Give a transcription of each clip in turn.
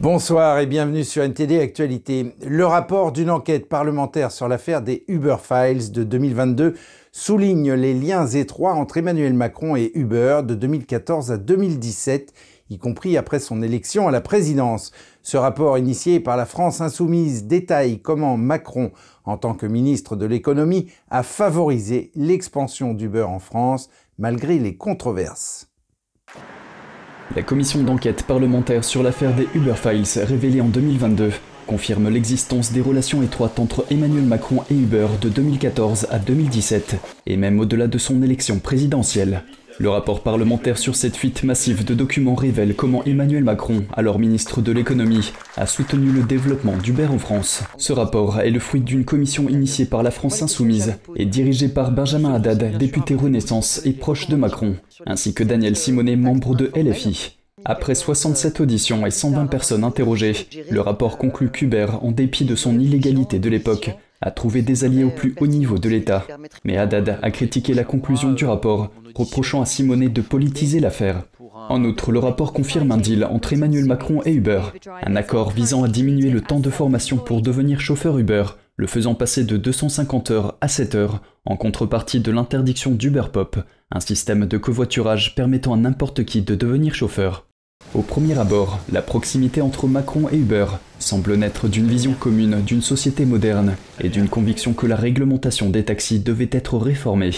Bonsoir et bienvenue sur NTD Actualité. Le rapport d'une enquête parlementaire sur l'affaire des Uber Files de 2022 souligne les liens étroits entre Emmanuel Macron et Uber de 2014 à 2017, y compris après son élection à la présidence. Ce rapport initié par la France insoumise détaille comment Macron, en tant que ministre de l'économie, a favorisé l'expansion d'Uber en France malgré les controverses. La commission d'enquête parlementaire sur l'affaire des Uber Files révélée en 2022 confirme l'existence des relations étroites entre Emmanuel Macron et Uber de 2014 à 2017, et même au-delà de son élection présidentielle. Le rapport parlementaire sur cette fuite massive de documents révèle comment Emmanuel Macron, alors ministre de l'économie, a soutenu le développement d'Uber en France. Ce rapport est le fruit d'une commission initiée par la France insoumise et dirigée par Benjamin Haddad, député Renaissance et proche de Macron, ainsi que Daniel Simonet, membre de LFI. Après 67 auditions et 120 personnes interrogées, le rapport conclut qu'Uber, en dépit de son illégalité de l'époque, a trouvé des alliés au plus haut niveau de l'État. Mais Haddad a critiqué la conclusion du rapport, reprochant à Simonet de politiser l'affaire. En outre, le rapport confirme un deal entre Emmanuel Macron et Uber, un accord visant à diminuer le temps de formation pour devenir chauffeur Uber, le faisant passer de 250 heures à 7 heures, en contrepartie de l'interdiction d'Uber Pop, un système de covoiturage permettant à n'importe qui de devenir chauffeur. Au premier abord, la proximité entre Macron et Uber semble naître d'une vision commune d'une société moderne et d'une conviction que la réglementation des taxis devait être réformée.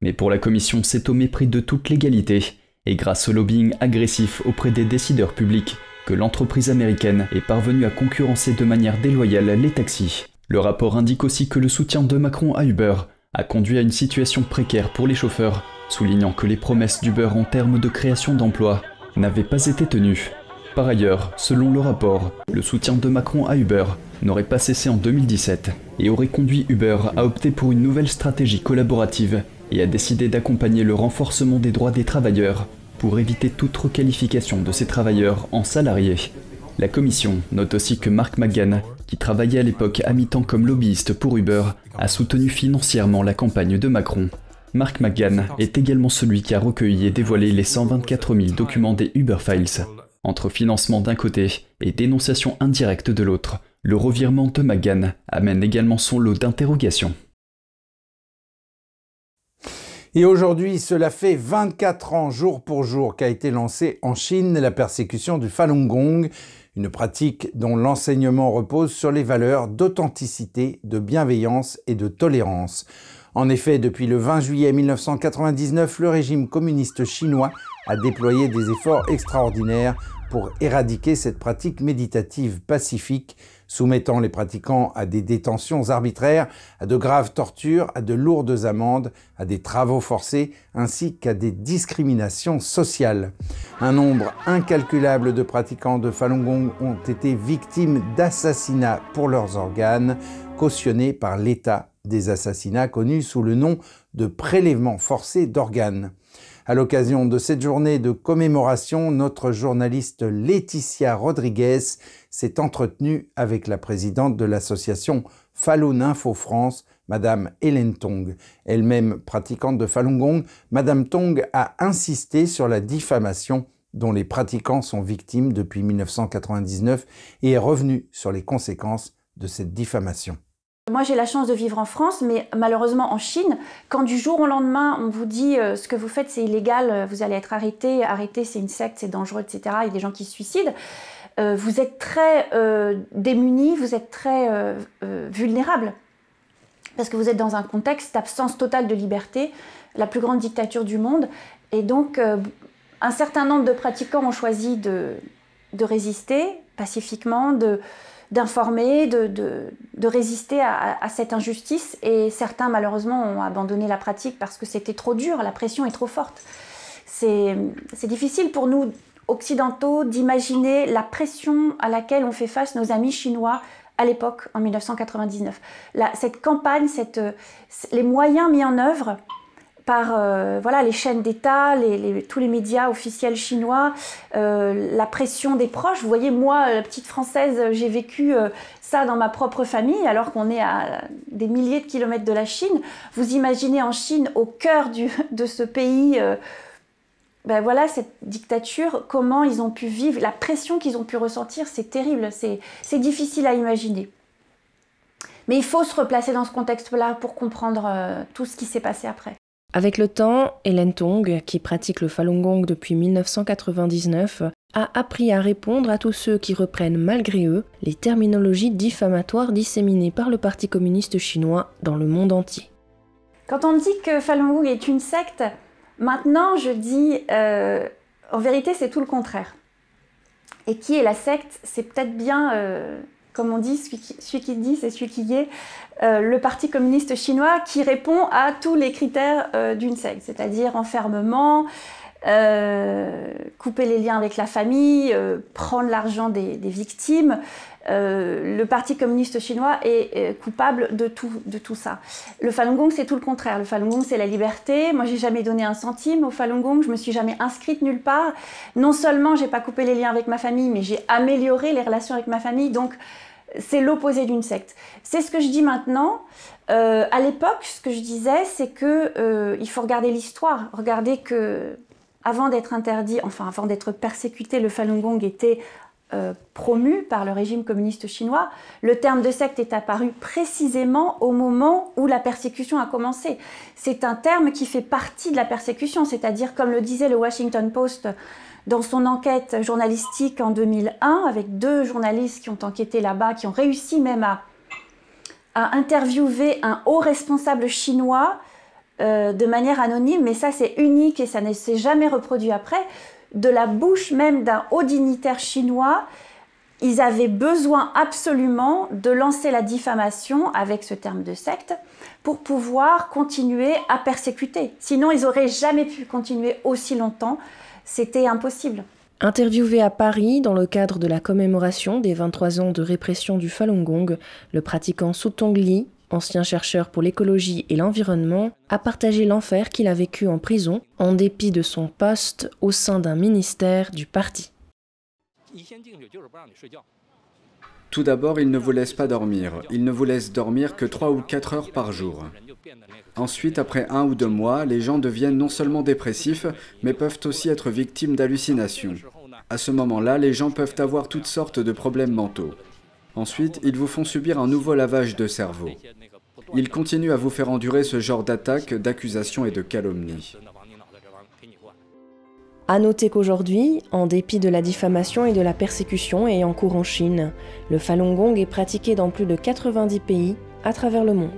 Mais pour la Commission, c'est au mépris de toute légalité et grâce au lobbying agressif auprès des décideurs publics que l'entreprise américaine est parvenue à concurrencer de manière déloyale les taxis. Le rapport indique aussi que le soutien de Macron à Uber a conduit à une situation précaire pour les chauffeurs, soulignant que les promesses d'Uber en termes de création d'emplois n'avait pas été tenu. Par ailleurs, selon le rapport, le soutien de Macron à Uber n'aurait pas cessé en 2017 et aurait conduit Uber à opter pour une nouvelle stratégie collaborative et à décider d'accompagner le renforcement des droits des travailleurs pour éviter toute requalification de ces travailleurs en salariés. La commission note aussi que Mark McGann, qui travaillait à l'époque à mi-temps comme lobbyiste pour Uber, a soutenu financièrement la campagne de Macron Mark McGann est également celui qui a recueilli et dévoilé les 124 000 documents des Uber Files. Entre financement d'un côté et dénonciation indirecte de l'autre, le revirement de McGann amène également son lot d'interrogations. Et aujourd'hui, cela fait 24 ans jour pour jour qu'a été lancée en Chine la persécution du Falun Gong, une pratique dont l'enseignement repose sur les valeurs d'authenticité, de bienveillance et de tolérance. En effet, depuis le 20 juillet 1999, le régime communiste chinois a déployé des efforts extraordinaires pour éradiquer cette pratique méditative pacifique, soumettant les pratiquants à des détentions arbitraires, à de graves tortures, à de lourdes amendes, à des travaux forcés, ainsi qu'à des discriminations sociales. Un nombre incalculable de pratiquants de Falun Gong ont été victimes d'assassinats pour leurs organes, cautionnés par l'État des assassinats connus sous le nom de prélèvement forcé d'organes. À l'occasion de cette journée de commémoration, notre journaliste Laetitia Rodriguez s'est entretenue avec la présidente de l'association Falun Info France, Madame Hélène Tong. Elle-même pratiquante de Falun Gong, Madame Tong a insisté sur la diffamation dont les pratiquants sont victimes depuis 1999 et est revenue sur les conséquences de cette diffamation. Moi, j'ai la chance de vivre en France, mais malheureusement en Chine, quand du jour au lendemain, on vous dit euh, ce que vous faites, c'est illégal, euh, vous allez être arrêté, arrêté, c'est une secte, c'est dangereux, etc. Il y a des gens qui se suicident. Euh, vous êtes très démunis, vous êtes très vulnérables. Parce que vous êtes dans un contexte d'absence totale de liberté, la plus grande dictature du monde. Et donc, un certain nombre de pratiquants ont choisi de, de résister pacifiquement, de d'informer, de, de, résister à, cette injustice. Et certains, malheureusement, ont abandonné la pratique parce que c'était trop dur, la pression est trop forte. C'est difficile pour nous, occidentaux, d'imaginer la pression à laquelle ont fait face nos amis chinois à l'époque, en 1999. cette campagne, cette, les moyens mis en œuvre par euh, voilà, les chaînes d'État, tous les médias officiels chinois, euh, la pression des proches. Vous voyez, moi, la petite française, j'ai vécu euh, ça dans ma propre famille, alors qu'on est à des milliers de kilomètres de la Chine. Vous imaginez en Chine, au cœur de ce pays ben voilà, cette dictature, comment ils ont pu vivre, la pression qu'ils ont pu ressentir, c'est terrible, c'est difficile à imaginer. Mais il faut se replacer dans ce contexte-là pour comprendre tout ce qui s'est passé après. Avec le temps, Hélène Tong, qui pratique le Falun Gong depuis 1999, a appris à répondre à tous ceux qui reprennent malgré eux les terminologies diffamatoires disséminées par le Parti communiste chinois dans le monde entier. Quand on dit que Falun Gong est une secte, maintenant je dis euh, en vérité c'est tout le contraire. Et qui est la secte C'est peut-être bien euh, comme on dit, celui qui, dit, c'est celui qui est, euh, le Parti communiste chinois qui répond à tous les critères euh, d'une secte, c'est-à-dire enfermement, euh, couper les liens avec la famille, prendre l'argent des, victimes. le Parti communiste chinois est, coupable de tout, de tout ça. Le Falun Gong, c'est tout le contraire. Le Falun Gong, c'est la liberté. Moi, j'ai jamais donné un centime au Falun Gong. Je me suis jamais inscrite nulle part. Non seulement j'ai pas coupé les liens avec ma famille, mais j'ai amélioré les relations avec ma famille. Donc, c'est l'opposé d'une secte. C'est ce que je dis maintenant. Euh, à l'époque, ce que je disais, c'est que euh, il faut regarder l'histoire. Regardez que avant d'être interdit, enfin avant d'être persécuté, le Falun Gong était euh, promu par le régime communiste chinois. Le terme de secte est apparu précisément au moment où la persécution a commencé. C'est un terme qui fait partie de la persécution, c'est-à-dire comme le disait le Washington Post dans son enquête journalistique en 2001, avec deux journalistes qui ont enquêté là-bas, qui ont réussi même à, interviewer un haut responsable chinois euh, de manière anonyme, mais ça c'est unique et ça ne s'est jamais reproduit après, de la bouche même d'un haut dignitaire chinois, ils avaient besoin absolument de lancer la diffamation avec ce terme de secte pour pouvoir continuer à persécuter. Sinon, ils n'auraient jamais pu continuer aussi longtemps c'était impossible. Interviewé à Paris dans le cadre de la commémoration des 23 ans de répression du Falun Gong, le pratiquant Tong Li, ancien chercheur pour l'écologie et l'environnement, a partagé l'enfer qu'il a vécu en prison en dépit de son poste au sein d'un ministère du parti. Tout d'abord, il ne vous laisse pas dormir. Il ne vous laisse dormir que 3 ou 4 heures par jour. Ensuite, après un ou deux mois, les gens deviennent non seulement dépressifs, mais peuvent aussi être victimes d'hallucinations. À ce moment-là, les gens peuvent avoir toutes sortes de problèmes mentaux. Ensuite, ils vous font subir un nouveau lavage de cerveau. Ils continuent à vous faire endurer ce genre d'attaques, d'accusations et de calomnies. À noter qu'aujourd'hui, en dépit de la diffamation et de la persécution ayant cours en Chine, le Falun Gong est pratiqué dans plus de 90 pays à travers le monde.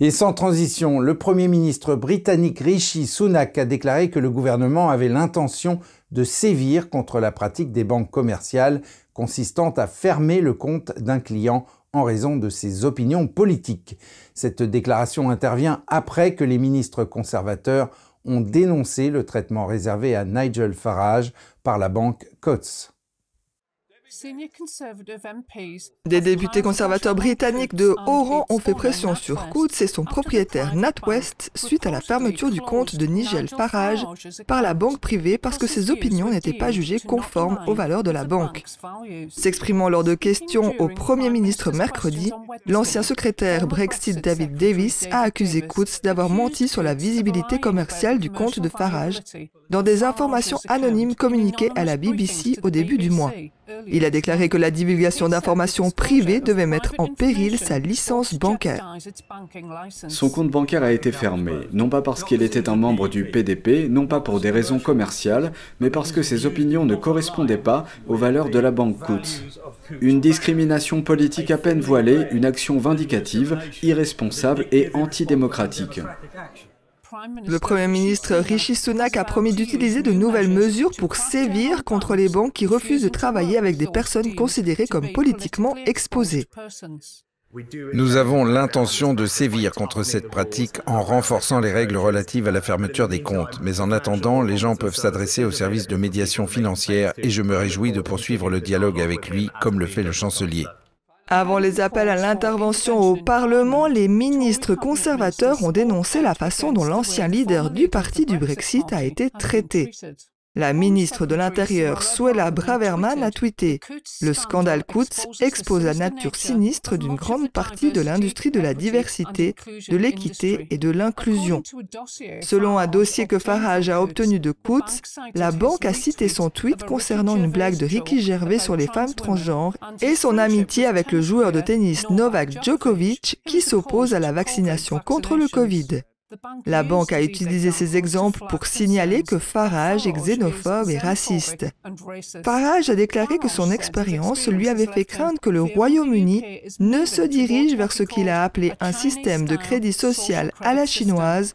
Et sans transition, le Premier ministre britannique Rishi Sunak a déclaré que le gouvernement avait l'intention de sévir contre la pratique des banques commerciales consistant à fermer le compte d'un client en raison de ses opinions politiques. Cette déclaration intervient après que les ministres conservateurs ont dénoncé le traitement réservé à Nigel Farage par la banque Coates. Des députés conservateurs britanniques de haut rang ont fait pression sur Coates et son propriétaire NatWest suite à la fermeture du compte de Nigel Farage par la banque privée parce que ses opinions n'étaient pas jugées conformes aux valeurs de la banque. S'exprimant lors de questions au Premier ministre mercredi, l'ancien secrétaire Brexit David Davis a accusé Coates d'avoir menti sur la visibilité commerciale du compte de Farage. dans des informations anonymes communiquées à la BBC au début du mois. Il a déclaré que la divulgation d'informations privées devait mettre en péril sa licence bancaire. Son compte bancaire a été fermé, non pas parce qu'il était un membre du PDP, non pas pour des raisons commerciales, mais parce que ses opinions ne correspondaient pas aux valeurs de la banque Coutts. Une discrimination politique à peine voilée, une action vindicative, irresponsable et antidémocratique. Le Premier ministre Rishi Sunak a promis d'utiliser de nouvelles mesures pour sévir contre les banques qui refusent de travailler avec des personnes considérées comme politiquement exposées. Nous avons l'intention de sévir contre cette pratique en renforçant les règles relatives à la fermeture des comptes. Mais en attendant, les gens peuvent s'adresser au service de médiation financière et je me réjouis de poursuivre le dialogue avec lui comme le fait le chancelier. Avant les appels à l'intervention au Parlement, les ministres conservateurs ont dénoncé la façon dont l'ancien leader du parti du Brexit a été traité. La ministre de l'Intérieur, Suela Braverman, a tweeté Le scandale Kutz expose la nature sinistre d'une grande partie de l'industrie de la diversité, de l'équité et de l'inclusion. Selon un dossier que Farage a obtenu de Kutz, la banque a cité son tweet concernant une blague de Ricky Gervais sur les femmes transgenres et son amitié avec le joueur de tennis Novak Djokovic qui s'oppose à la vaccination contre le Covid. La banque a utilisé ces exemples pour signaler que Farage est xénophobe et raciste. Farage a déclaré que son expérience lui avait fait craindre que le Royaume-Uni ne se dirige vers ce qu'il a appelé un système de crédit social à la chinoise,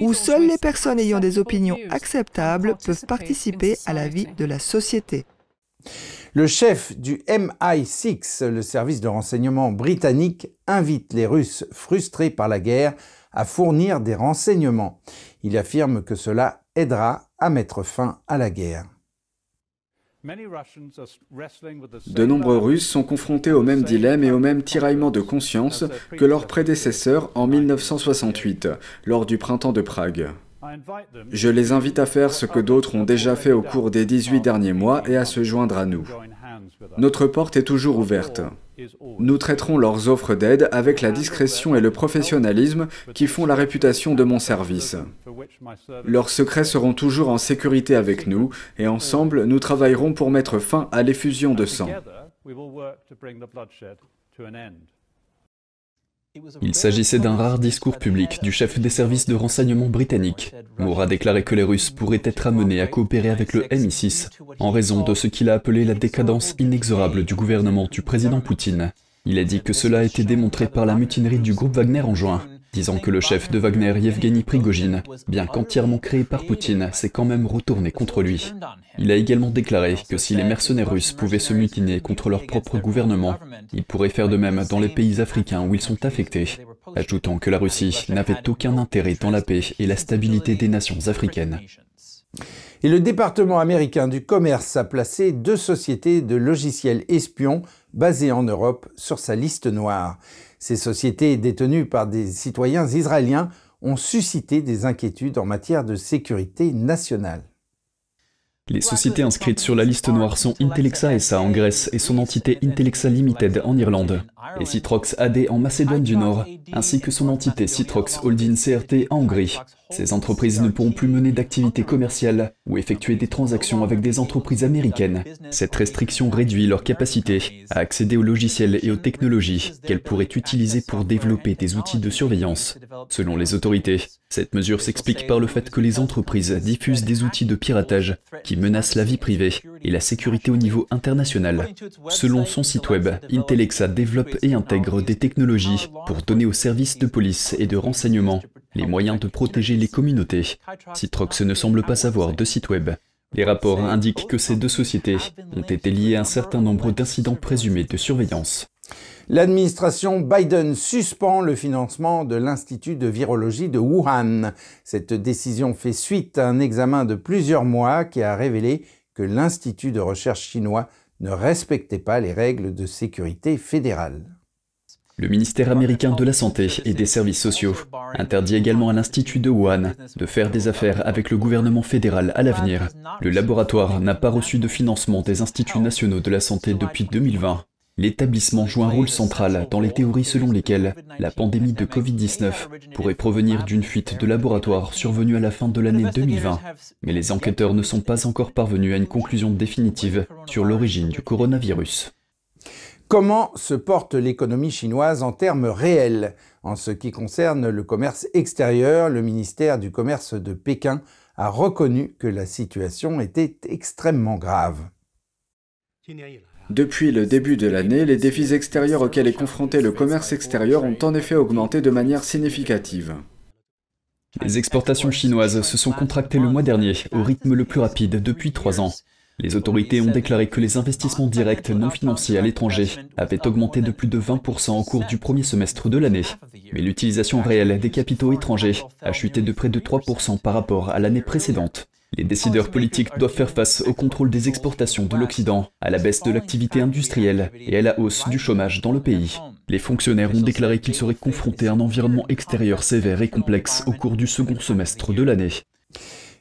où seules les personnes ayant des opinions acceptables peuvent participer à la vie de la société. Le chef du MI6, le service de renseignement britannique, invite les Russes frustrés par la guerre à fournir des renseignements. Il affirme que cela aidera à mettre fin à la guerre. De nombreux Russes sont confrontés au même dilemme et au même tiraillement de conscience que leurs prédécesseurs en 1968, lors du printemps de Prague. Je les invite à faire ce que d'autres ont déjà fait au cours des 18 derniers mois et à se joindre à nous. Notre porte est toujours ouverte. Nous traiterons leurs offres d'aide avec la discrétion et le professionnalisme qui font la réputation de mon service. Leurs secrets seront toujours en sécurité avec nous et ensemble, nous travaillerons pour mettre fin à l'effusion de sang. Il s'agissait d'un rare discours public du chef des services de renseignement britannique. Moore a déclaré que les Russes pourraient être amenés à coopérer avec le MI6 en raison de ce qu'il a appelé la décadence inexorable du gouvernement du président Poutine. Il a dit que cela a été démontré par la mutinerie du groupe Wagner en juin, disant que le chef de Wagner, Yevgeny Prigogine, bien qu'entièrement créé par Poutine, s'est quand même retourné contre lui. Il a également déclaré que si les mercenaires russes pouvaient se mutiner contre leur propre gouvernement, ils pourraient faire de même dans les pays africains où ils sont affectés, ajoutant que la Russie n'avait aucun intérêt dans la paix et la stabilité des nations africaines. Et le département américain du commerce a placé deux sociétés de logiciels espions basées en Europe sur sa liste noire. Ces sociétés détenues par des citoyens israéliens ont suscité des inquiétudes en matière de sécurité nationale. Les sociétés inscrites sur la liste noire sont Intellexa SA en Grèce et son entité Intellexa Limited en Irlande, et Citrox AD en Macédoine du Nord, ainsi que son entité Citrox Holding CRT en Hongrie. Ces entreprises ne pourront plus mener d'activités commerciales ou effectuer des transactions avec des entreprises américaines. Cette restriction réduit leur capacité à accéder aux logiciels et aux technologies qu'elles pourraient utiliser pour développer des outils de surveillance. Selon les autorités, cette mesure s'explique par le fait que les entreprises diffusent des outils de piratage qui menacent la vie privée et la sécurité au niveau international. Selon son site web, Intellexa développe et intègre des technologies pour donner aux services de police et de renseignement les moyens de protéger les communautés. Citrox ne semble pas avoir de site web. Les rapports indiquent que ces deux sociétés ont été liées à un certain nombre d'incidents présumés de surveillance. L'administration Biden suspend le financement de l'Institut de virologie de Wuhan. Cette décision fait suite à un examen de plusieurs mois qui a révélé que l'Institut de recherche chinois ne respectait pas les règles de sécurité fédérale. Le ministère américain de la Santé et des Services sociaux interdit également à l'Institut de Wuhan de faire des affaires avec le gouvernement fédéral à l'avenir. Le laboratoire n'a pas reçu de financement des instituts nationaux de la santé depuis 2020. L'établissement joue un rôle central dans les théories selon lesquelles la pandémie de Covid-19 pourrait provenir d'une fuite de laboratoire survenue à la fin de l'année 2020. Mais les enquêteurs ne sont pas encore parvenus à une conclusion définitive sur l'origine du coronavirus. Comment se porte l'économie chinoise en termes réels? En ce qui concerne le commerce extérieur, le ministère du Commerce de Pékin a reconnu que la situation était extrêmement grave. Depuis le début de l'année, les défis extérieurs auxquels est confronté le commerce extérieur ont en effet augmenté de manière significative. Les exportations chinoises se sont contractées le mois dernier au rythme le plus rapide depuis trois ans. Les autorités ont déclaré que les investissements directs non financiers à l'étranger avaient augmenté de plus de 20% au cours du premier semestre de l'année. Mais l'utilisation réelle des capitaux étrangers a chuté de près de 3% par rapport à l'année précédente. Les décideurs politiques doivent faire face au contrôle des exportations de l'Occident, à la baisse de l'activité industrielle et à la hausse du chômage dans le pays. Les fonctionnaires ont déclaré qu'ils seraient confrontés à un environnement extérieur sévère et complexe au cours du second semestre de l'année.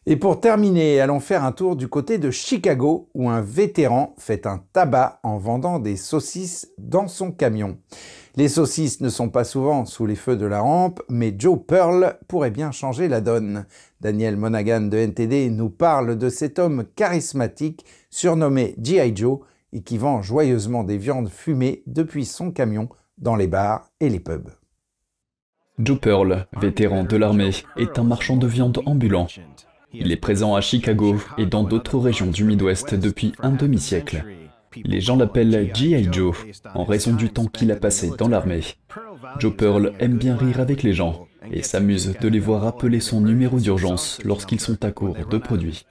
Et pour terminer, allons faire un tour du côté de Chicago où un vétéran fait un tabac en vendant des saucisses dans son camion. Les saucisses ne sont pas souvent sous les feux de la rampe, mais Joe Pearl pourrait bien changer la donne. Daniel Monaghan de NTD nous parle de cet homme charismatique surnommé G.I. Joe et qui vend joyeusement des viandes fumées depuis son camion dans les bars et les pubs. Joe Pearl, vétéran de l'armée, est un marchand de viande ambulant. Il est présent à Chicago et dans d'autres régions du Midwest depuis un demi-siècle. Les gens l'appellent G.I. Joe en raison du temps qu'il a passé dans l'armée. Joe Pearl aime bien rire avec les gens et s'amuse de les voir appeler son numéro d'urgence lorsqu'ils sont à court de produits.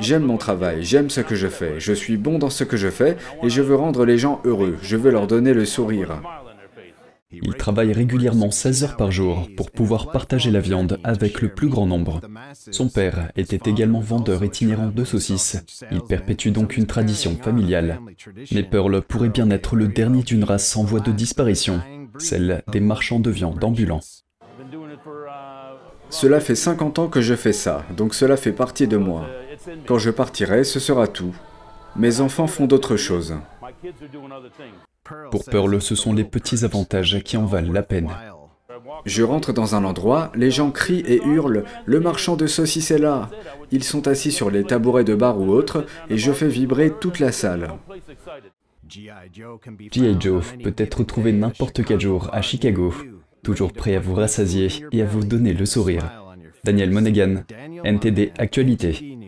J'aime mon travail, j'aime ce que je fais, je suis bon dans ce que je fais et je veux rendre les gens heureux, je veux leur donner le sourire. Il travaille régulièrement 16 heures par jour pour pouvoir partager la viande avec le plus grand nombre. Son père était également vendeur itinérant de saucisses. Il perpétue donc une tradition familiale. Mais Pearl pourrait bien être le dernier d'une race en voie de disparition, celle des marchands de viande ambulants. Cela fait 50 ans que je fais ça, donc cela fait partie de moi. Quand je partirai, ce sera tout. Mes enfants font d'autres choses. Pour Pearl, ce sont les petits avantages qui en valent la peine. Je rentre dans un endroit, les gens crient et hurlent Le marchand de saucisses est là Ils sont assis sur les tabourets de bar ou autres, et je fais vibrer toute la salle. G.I. Joe peut être retrouvé n'importe quel jour à Chicago, toujours prêt à vous rassasier et à vous donner le sourire. Daniel Monaghan, NTD Actualité.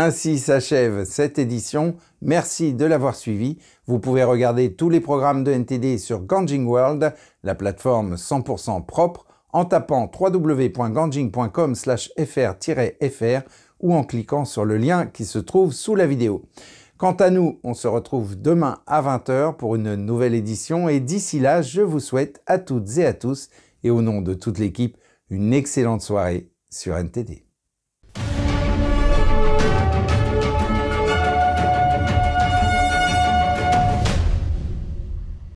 Ainsi s'achève cette édition. Merci de l'avoir suivi. Vous pouvez regarder tous les programmes de NTD sur Ganjing World, la plateforme 100% propre, en tapant www.ganjing.com/fr-fr ou en cliquant sur le lien qui se trouve sous la vidéo. Quant à nous, on se retrouve demain à 20h pour une nouvelle édition et d'ici là, je vous souhaite à toutes et à tous et au nom de toute l'équipe une excellente soirée sur NTD.